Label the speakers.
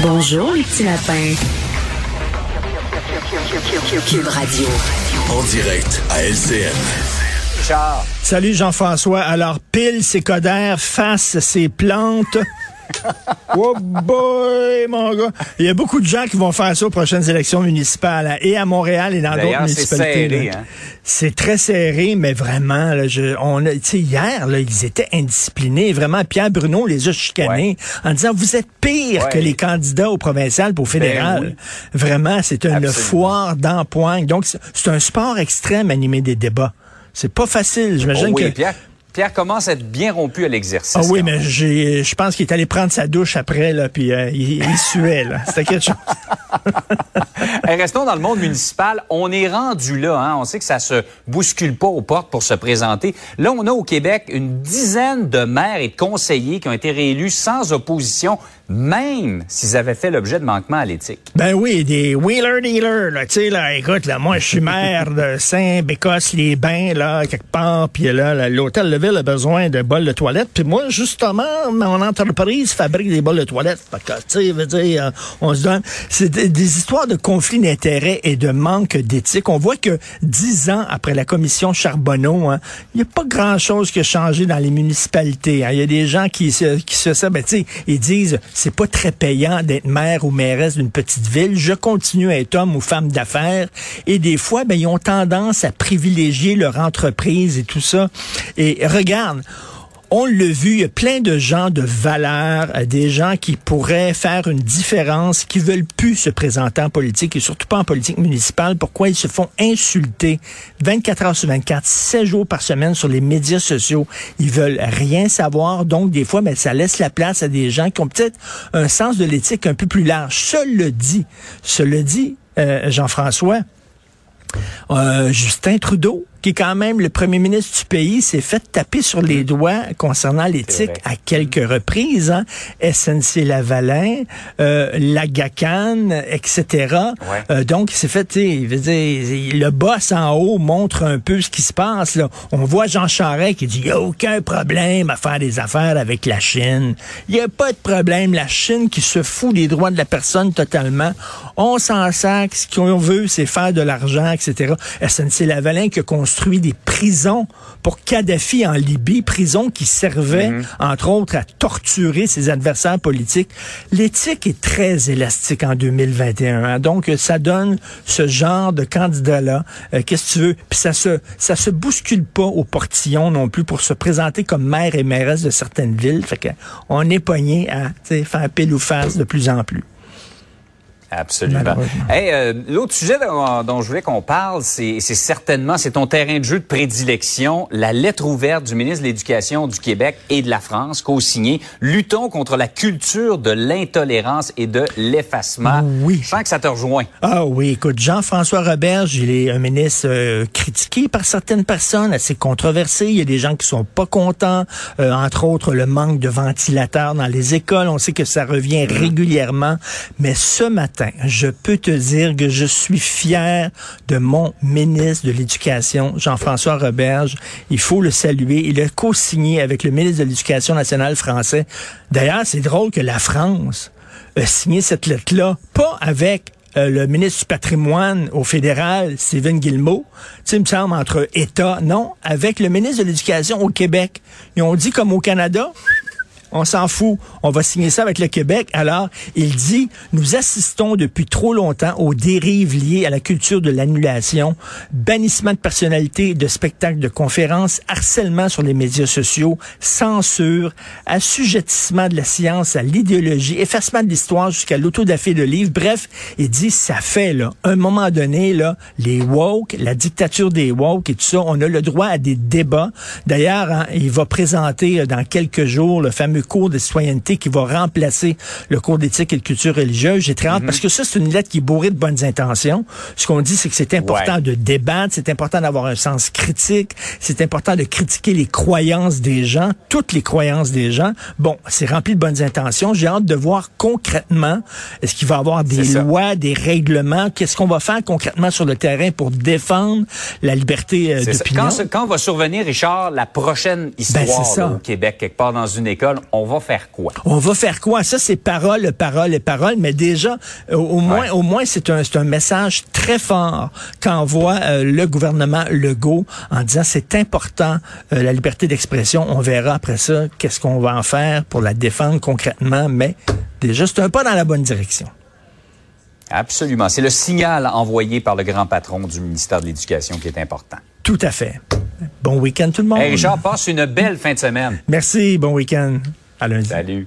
Speaker 1: Bonjour, les petits lapins. Cube Radio.
Speaker 2: En direct à LCN.
Speaker 3: Salut Jean-François. Alors, pile ses codères, face ses plantes. Oh boy, mon gars. Il y a beaucoup de gens qui vont faire ça aux prochaines élections municipales, hein, et à Montréal et dans d'autres municipalités.
Speaker 4: C'est serré, hein?
Speaker 3: C'est très serré, mais vraiment, là, je, on a, hier, là, ils étaient indisciplinés. Vraiment, Pierre Bruno les a chicanés en disant, vous êtes pire
Speaker 4: Ouais.
Speaker 3: que les candidats au provincial pour au fédéral.
Speaker 4: Ben oui.
Speaker 3: Vraiment, c'est une
Speaker 4: Absolument.
Speaker 3: foire d'empoigne. Donc, c'est un sport extrême animé des débats. C'est pas facile. J'imagine
Speaker 4: Oh oui,
Speaker 3: que...
Speaker 4: Pierre, Pierre commence à être bien rompu à l'exercice.
Speaker 3: Ah oui, mais je pense qu'il est allé prendre sa douche après, là, puis euh, il, il suait. C'était quelque chose.
Speaker 4: Restons dans le monde municipal. On est rendu là. Hein? On sait que ça se bouscule pas aux portes pour se présenter. Là, on a au Québec une dizaine de maires et de conseillers qui ont été réélus sans opposition, même s'ils avaient fait l'objet de manquements à l'éthique.
Speaker 3: Ben oui, des wheeler dealers, là, tu sais, là, écoute, là, moi, je suis maire de Saint-Bécosse-les-Bains, là, quelque part, puis là, l'hôtel de ville a besoin de bols de toilette, puis moi, justement, mon entreprise fabrique des bols de toilette, que, tu sais, dire, euh, on se donne, c'est des, des histoires de conflits d'intérêts et de manque d'éthique. On voit que dix ans après la commission Charbonneau, hein, il n'y a pas grand-chose qui a changé dans les municipalités. hein. Il y a des gens qui se, qui se savent, ben, ils disent, c'est pas très payant d'être maire ou mairesse d'une petite ville. Je continue à être homme ou femme d'affaires. Et des fois, ben, ils ont tendance à privilégier leur entreprise et tout ça. Et regarde, on l'a vu, il y a plein de gens de valeur, euh, des gens qui pourraient faire une différence, qui veulent plus se présenter en politique et surtout pas en politique municipale. Pourquoi ils se font insulter 24 heures sur 24, 7 jours par semaine sur les médias sociaux? Ils veulent rien savoir. Donc, des fois, mais ça laisse la place à des gens qui ont peut-être un sens de l'éthique un peu plus large. Cela dit, cela dit, euh, Jean-François, euh, Justin Trudeau, qui est quand même le premier ministre du pays, s'est fait taper sur les doigts concernant l'éthique à quelques reprises. Hein. SNC Lavalin, euh, la GACAN, etc.
Speaker 4: Ouais.
Speaker 3: Euh, donc, il s'est fait, il veut dire, le boss en haut montre un peu ce qui se passe. Là. On voit Jean Charest qui dit, il n'y a aucun problème à faire des affaires avec la Chine. Il n'y a pas de problème. La Chine qui se fout des droits de la personne totalement. On s'en sac. Ce qu'on veut, c'est faire de l'argent, etc. SNC Lavalin qui a construit des prisons pour Kadhafi en Libye, prisons qui servaient, entre autres, à torturer ses adversaires politiques. L'éthique est très élastique en 2021. hein. Donc, ça donne ce genre de candidat-là. Euh, Qu'est-ce que tu veux? Puis ça se, ça se bouscule pas au portillon non plus pour se présenter comme maire et mairesse de certaines villes. Fait que on est pogné à faire pile ou face de plus en plus.
Speaker 4: Absolument. Hey, euh, L'autre sujet dont, dont je voulais qu'on parle, c'est c'est certainement, c'est ton terrain de jeu de prédilection, la lettre ouverte du ministre de l'Éducation du Québec et de la France, co-signée, luttons contre la culture de l'intolérance et de l'effacement.
Speaker 3: Oui.
Speaker 4: Je sens que ça te rejoint.
Speaker 3: Ah oui, écoute, Jean-François Roberge, il est un ministre euh, critiqué par certaines personnes, assez controversé. Il y a des gens qui sont pas contents, euh, entre autres le manque de ventilateurs dans les écoles. On sait que ça revient régulièrement. Mais ce matin, je peux te dire que je suis fier de mon ministre de l'Éducation, Jean-François Roberge. Il faut le saluer. Il a co-signé avec le ministre de l'Éducation nationale français. D'ailleurs, c'est drôle que la France a signé cette lettre-là, pas avec euh, le ministre du patrimoine au fédéral, Stephen Guillemot, tu il me semble, entre États, non, avec le ministre de l'Éducation au Québec. Ils ont dit comme au Canada, on s'en fout. On va signer ça avec le Québec. Alors, il dit, nous assistons depuis trop longtemps aux dérives liées à la culture de l'annulation, bannissement de personnalités, de spectacles, de conférences, harcèlement sur les médias sociaux, censure, assujettissement de la science à l'idéologie, effacement de l'histoire jusqu'à l'autodafé de livres. Bref, il dit, ça fait, là, un moment donné, là, les woke, la dictature des woke et tout ça, on a le droit à des débats. D'ailleurs, hein, il va présenter euh, dans quelques jours le fameux cours de citoyenneté qui va remplacer le cours d'éthique et de culture religieuse. J'ai très hâte parce que ça, c'est une lettre qui est bourrée de bonnes intentions. Ce qu'on dit, c'est que c'est important
Speaker 4: Ouais.
Speaker 3: de débattre, c'est important d'avoir un sens critique, c'est important de critiquer les croyances des gens, toutes les croyances des gens. Bon, c'est rempli de bonnes intentions. J'ai hâte de voir concrètement, est-ce qu'il va y avoir des lois, des règlements, qu'est-ce qu'on va faire concrètement sur le terrain pour défendre la liberté euh, d'opinion?
Speaker 4: Quand, quand va survenir, Richard, la prochaine histoire
Speaker 3: Ben, ça.
Speaker 4: là, au Québec, quelque part dans une école, on va faire quoi?
Speaker 3: On va faire quoi? Ça, c'est parole, parole et parole, mais déjà, au, au moins,
Speaker 4: Ouais.
Speaker 3: au moins, c'est un, c'est un message très fort qu'envoie euh, le gouvernement Legault en disant c'est important, euh, la liberté d'expression. On verra après ça qu'est-ce qu'on va en faire pour la défendre concrètement, mais déjà, c'est un pas dans la bonne direction.
Speaker 4: Absolument. C'est le signal envoyé par le grand patron du ministère de l'Éducation qui est important.
Speaker 3: Tout à fait. Bon week-end tout le monde.
Speaker 4: Hey Richard, passe une belle fin de semaine.
Speaker 3: Merci, bon week-end. À lundi.
Speaker 4: Salut.